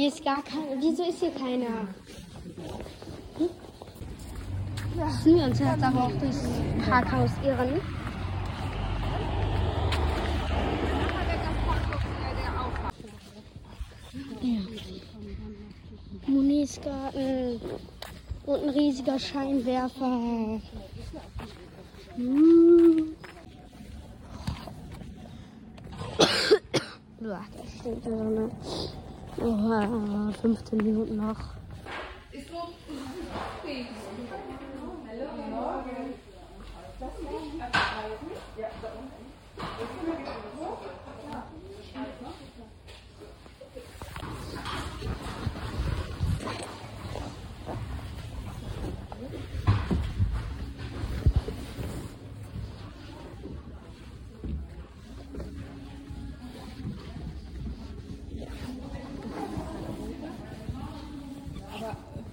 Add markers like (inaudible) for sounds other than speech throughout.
Hier ist gar keiner. Wieso ist hier keiner? Hm? Müssen wir uns jetzt aber auch durchs Parkhaus irren? Ja. Munisgarten und ein riesiger Scheinwerfer. Hm. Boah, das stinkt so eine. Oh, 15 Minuten noch.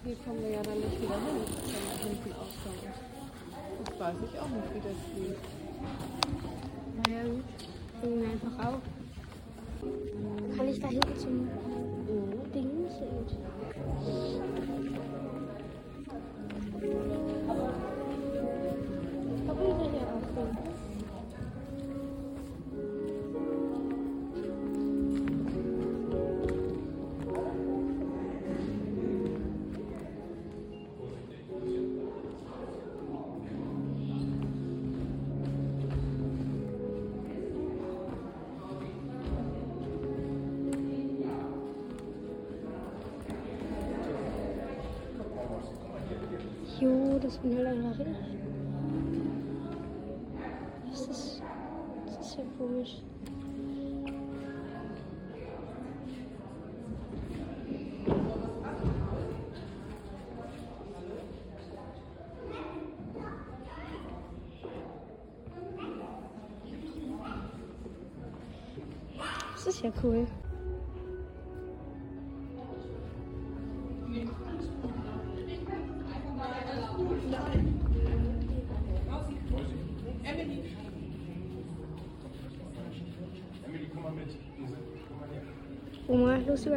Hier kommen wir ja dann nicht wieder hin, wenn da hinten ist. Das weiß ich auch nicht, wie das geht. Naja, gut. Bringen wir einfach auf. Kann ich da hinten zum Ding sehen? Warum das bin halt einfach ich. Das ist, das ist ja komisch. Das ist ja cool.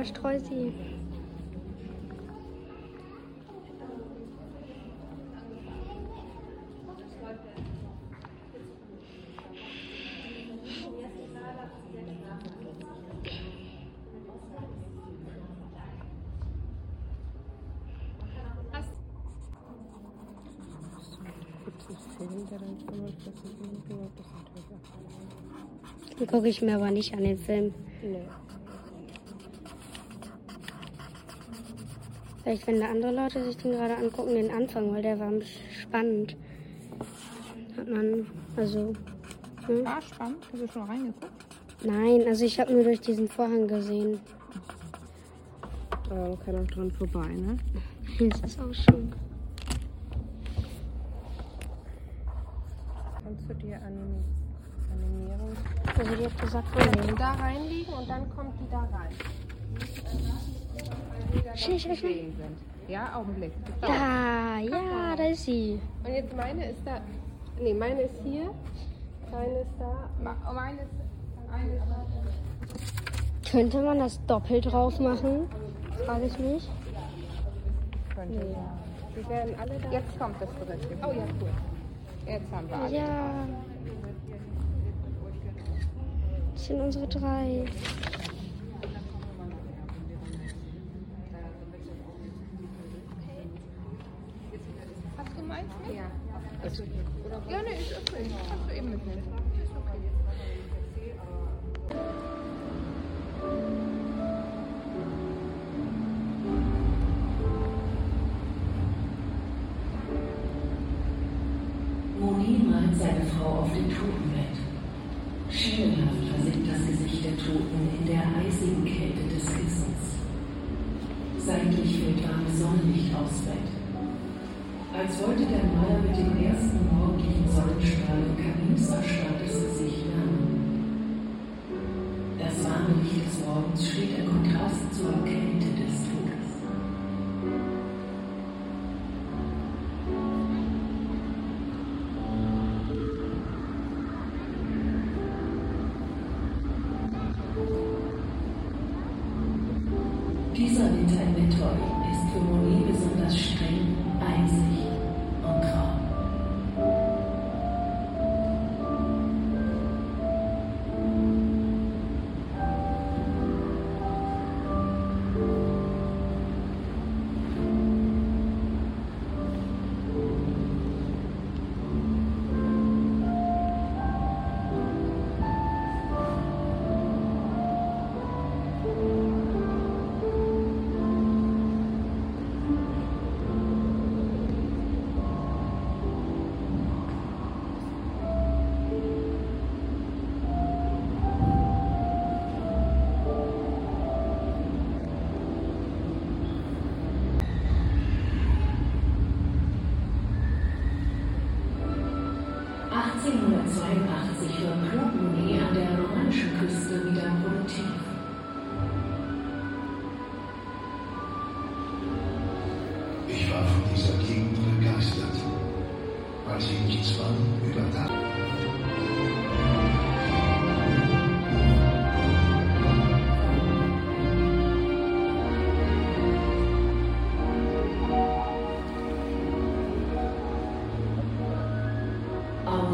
Natürlich auch. Den gucke ich mir aber nicht an den Film. Nee. Vielleicht, wenn da andere Leute sich den gerade angucken, den Anfang, weil der war spannend. Hat man, also. Hm? War spannend. Hast du schon reingeguckt? Nein, also ich habe nur durch diesen Vorhang gesehen. Aber man kann auch dran vorbei, ne? (laughs) Das ist auch schon. Kannst du dir anim animieren? Also die hat gesagt, Die da reinlegen und dann kommt die da rein. Schnell, schnell, schnell. Ja, Augenblick. Da, ja, da ist sie. Und jetzt meine ist da. Nee, meine ist hier. Deine ist da. Ma- oh, Meine ist. Eine ist da. Könnte man das doppelt drauf machen? Frage ich mich. Könnte nee. Die werden alle da. Jetzt kommt das dritte. Oh ja, cool. Jetzt haben wir alle. Ja. Das sind unsere drei. Hast du meins mit? Ja. Ist okay. Ja, ne, ist okay. Kannst du eben mitnehmen. Ist. Moni malt seine Frau auf dem Totenbett. Schemenhaft versinkt das Gesicht der Toten in der eisigen Kälte des Kissens. Seitlich fällt warme Sonnenlicht aufs Bett. Als wollte der Maler mit dem ersten morgendlichen Sonnenstrahl erstarrtes Gesicht wärmen. Das warme Licht des Morgens steht im Kontrast zur Kälte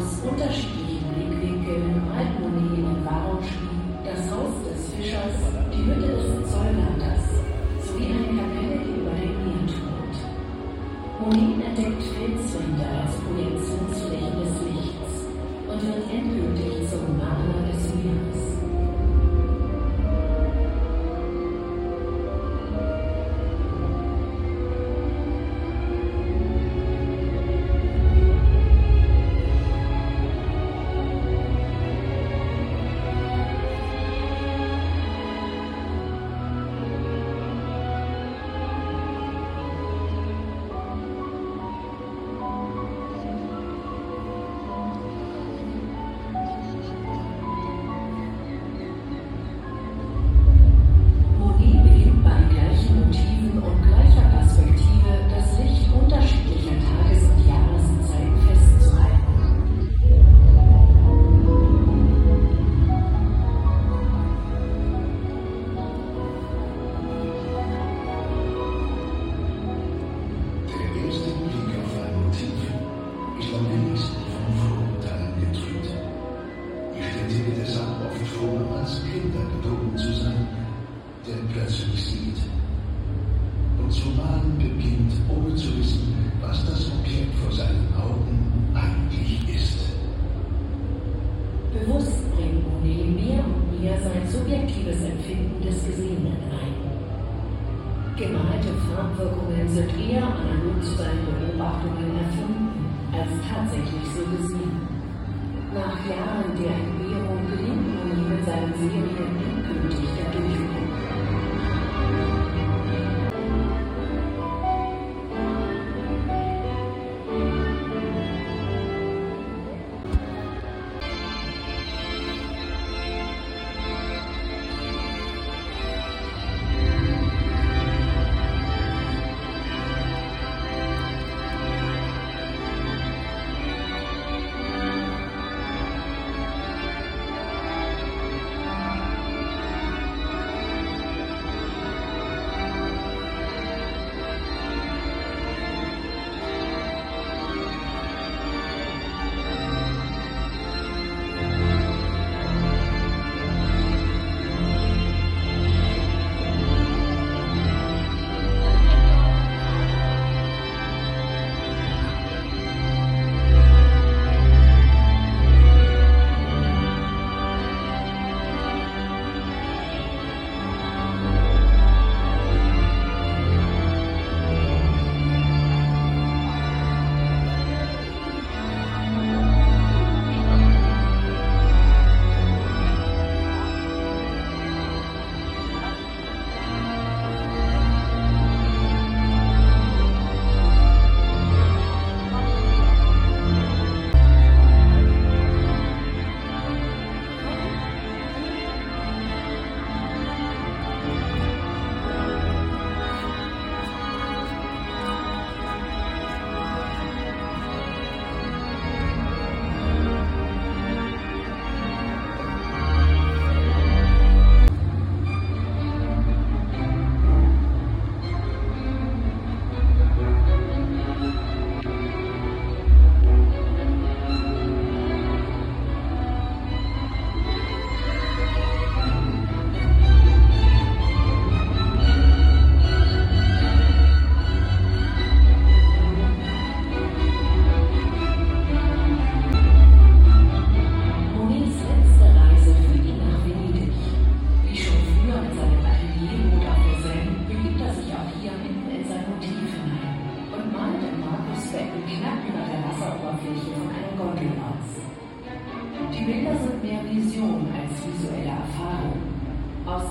aus unterschiedlichen Blickwinkeln Altmonet in Erfahrung schrieb, das Haus des Fischers, die Hütte des Zollwärters sowie eine Kapelle, die über den Meer thront. Monet entdeckt Felswände als Projektionsfläche des Lichts und wird endgültig zum Maler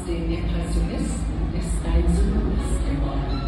den Impressionisten ist ein Symbolist geworden.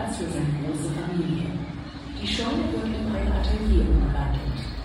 Platz für seine große Familie. Die Scheune wurde in ein Atelier umgewandelt.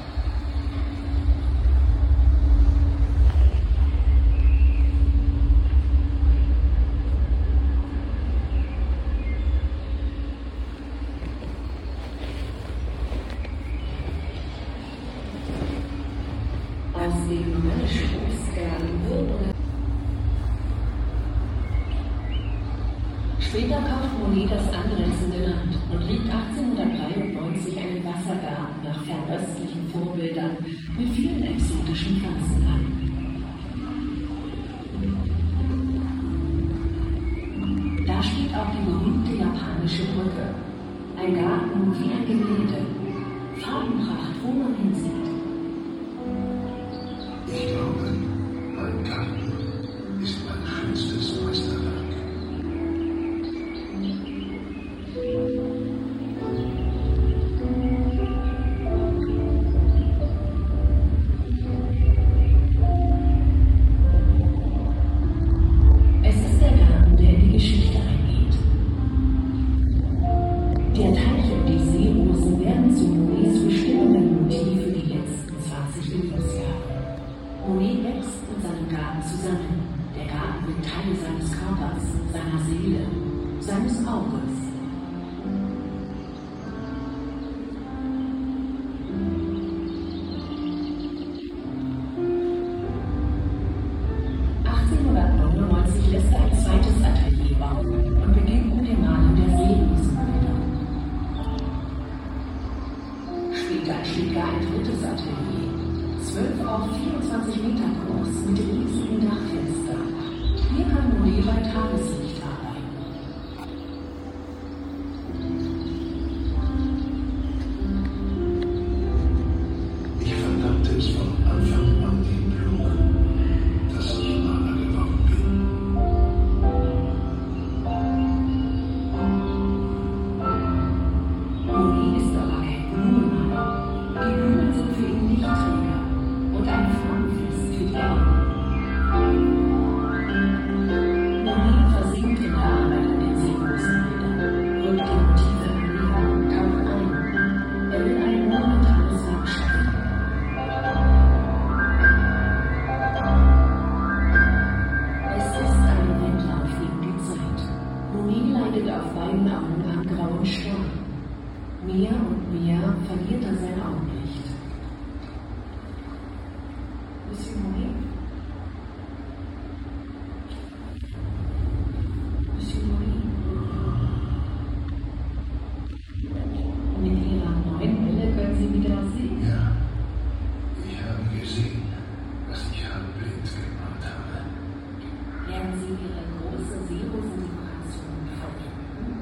große Seelensimulation verwenden?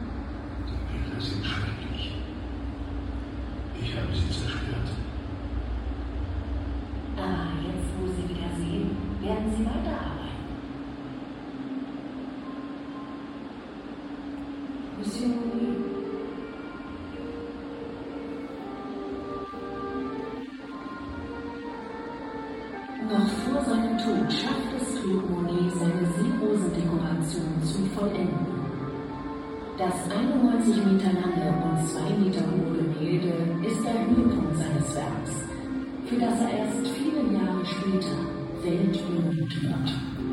Die Bilder sind schrecklich. Ich habe sie zerstört. Ah, jetzt, wo Sie wieder sehen, werden Sie weiterarbeiten. Monsieur Moulin, noch vor seinem Tod schaffte vollenden. Das 91 Meter lange und 2 Meter hohe Gemälde ist der Höhepunkt seines Werks, für das er erst viele Jahre später weltberühmt wird.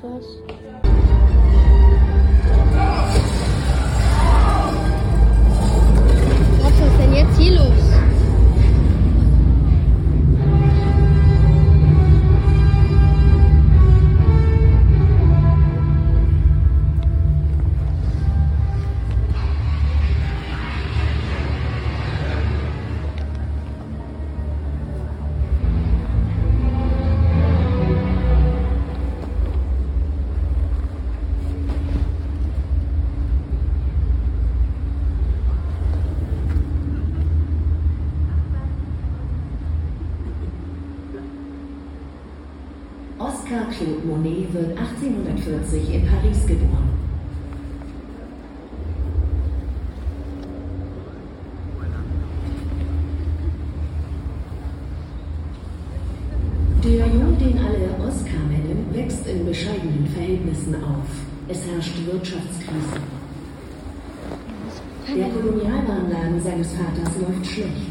process Monet wird 1840 in Paris geboren. Der Junge, den alle Oscar nennen, wächst in bescheidenen Verhältnissen auf. Es herrscht Wirtschaftskrise. Der Kolonialwarenladen seines Vaters läuft schlecht.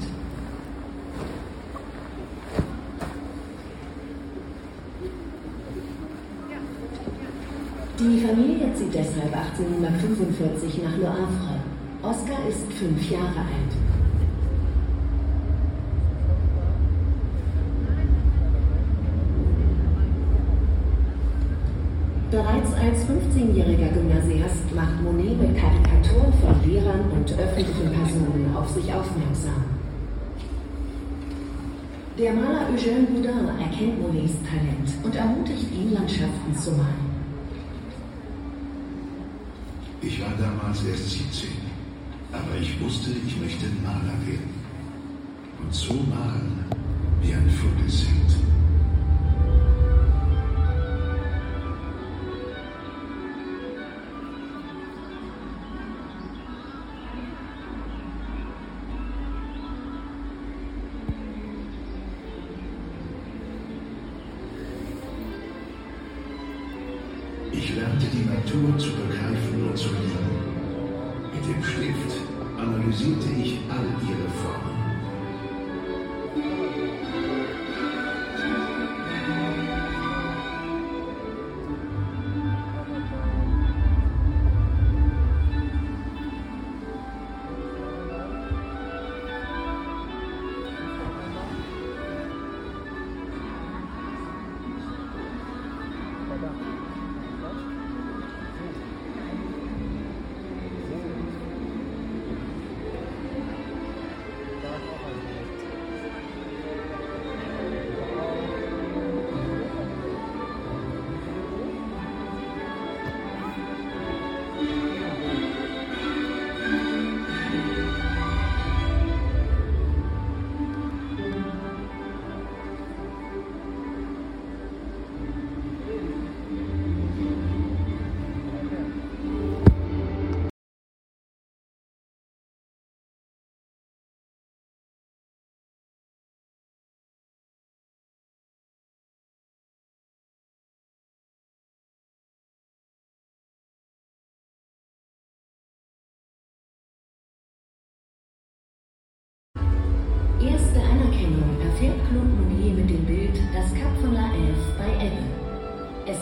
Die Familie zieht deshalb 1845 nach Havre. Oscar ist fünf Jahre alt. Bereits als 15-jähriger Gymnasiast macht Monet mit Karikaturen von Lehrern und öffentlichen Personen auf sich aufmerksam. Der Maler Eugène Boudin erkennt Monets Talent und ermutigt ihn, Landschaften zu malen. Ich war damals erst 17, aber ich wusste, ich möchte Maler werden. Und so malen, wie ein Vogel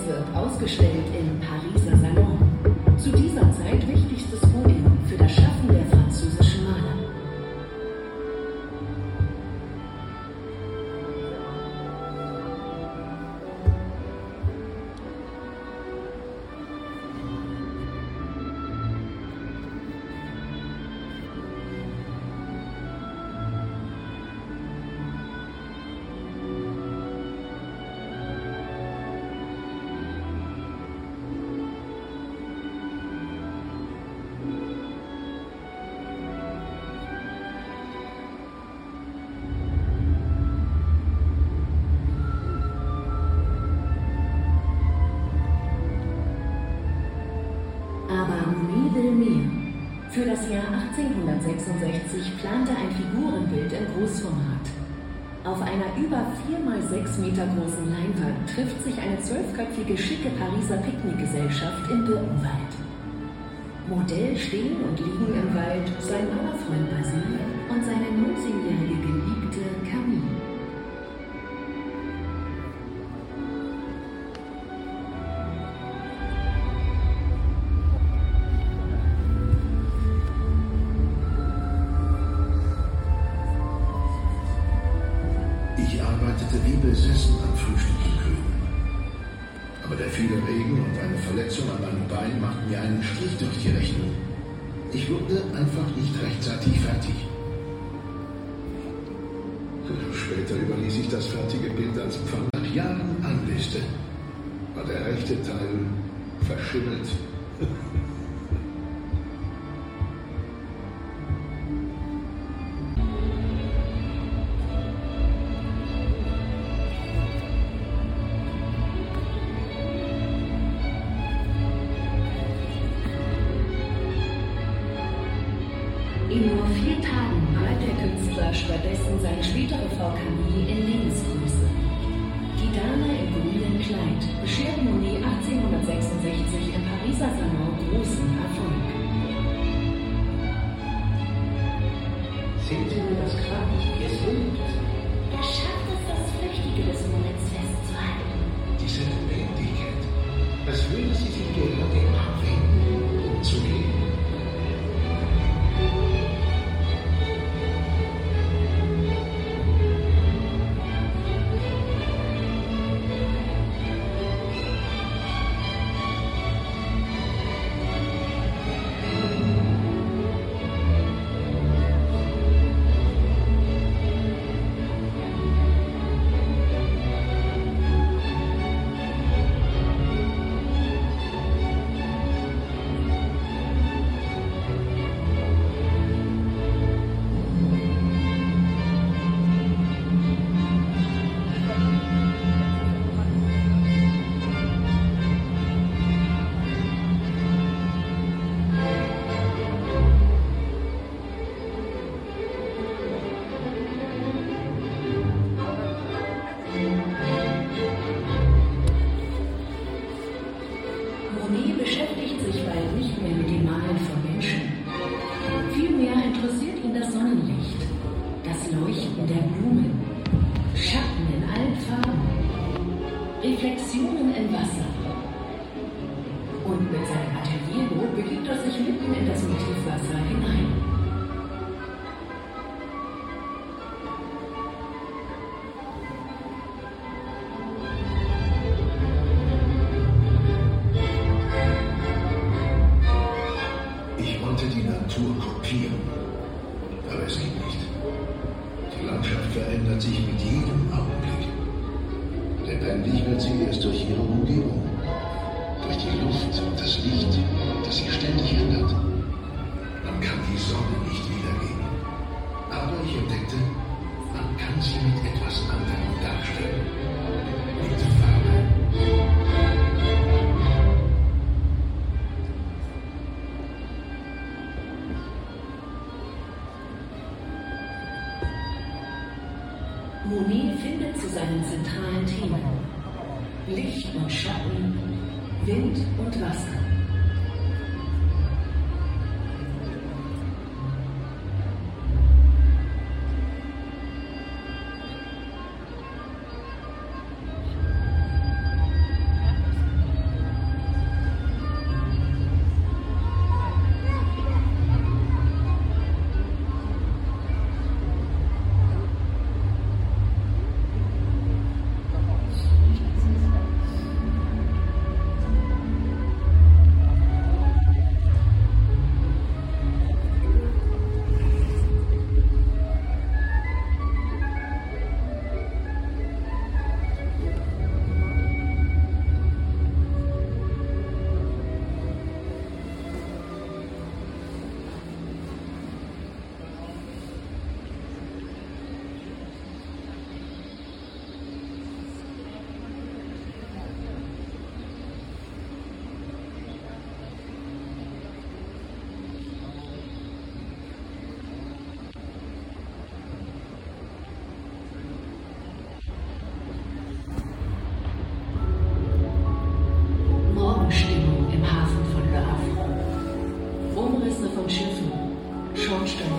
wird ausgestellt im Pariser Salon. Aber Monet will mehr. Für das Jahr 1866 plante ein Figurenbild im Großformat. Auf einer über 4 mal 6 Meter großen Leinwand trifft sich eine zwölfköpfige schicke Pariser Picknickgesellschaft im Birkenwald. Modell stehen und liegen im Wald sein Malerfreund Basile und seine 19-jährige Geliebte Camille. Nicht rechtzeitig fertig. Später überließ ich das fertige Bild als Pfand nach Jahren Anliste. War der rechte Teil verschimmelt. (laughs)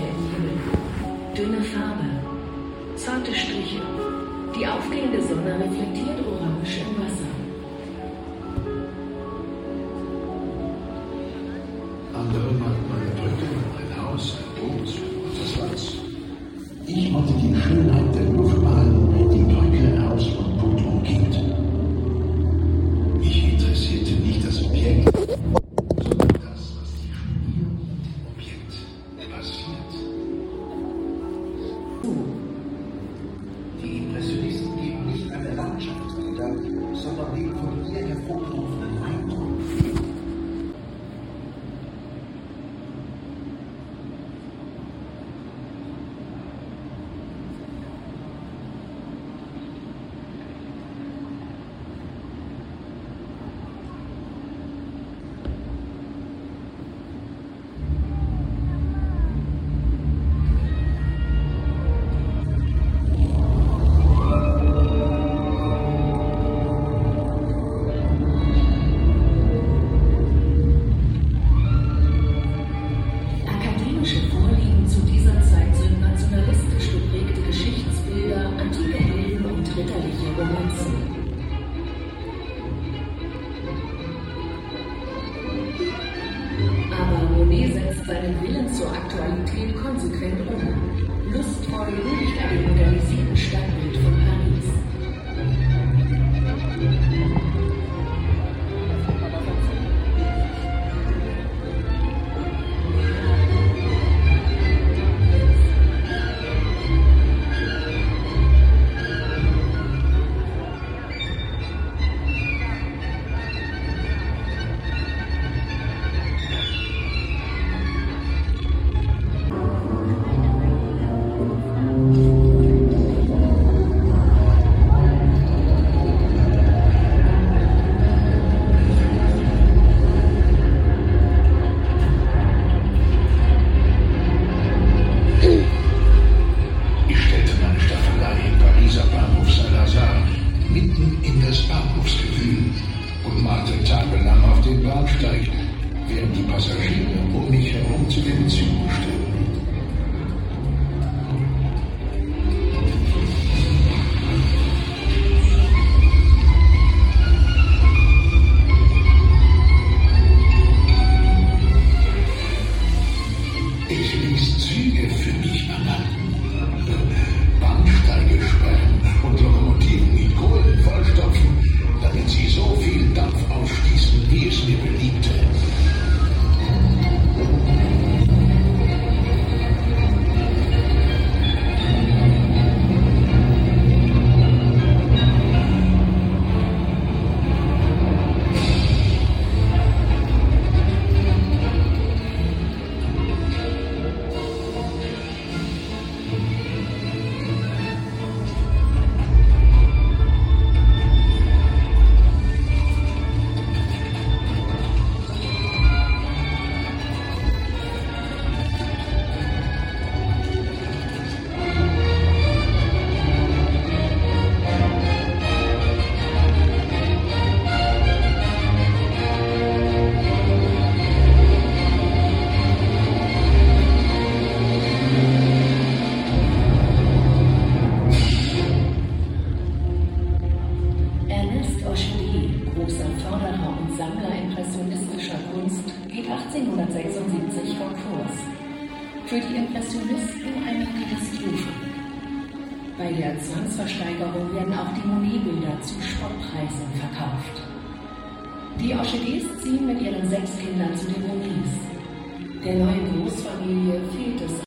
hellen Himmel. Dünne Farbe, zarte Striche. Die aufgehende Sonne reflektiert orange im Wasser.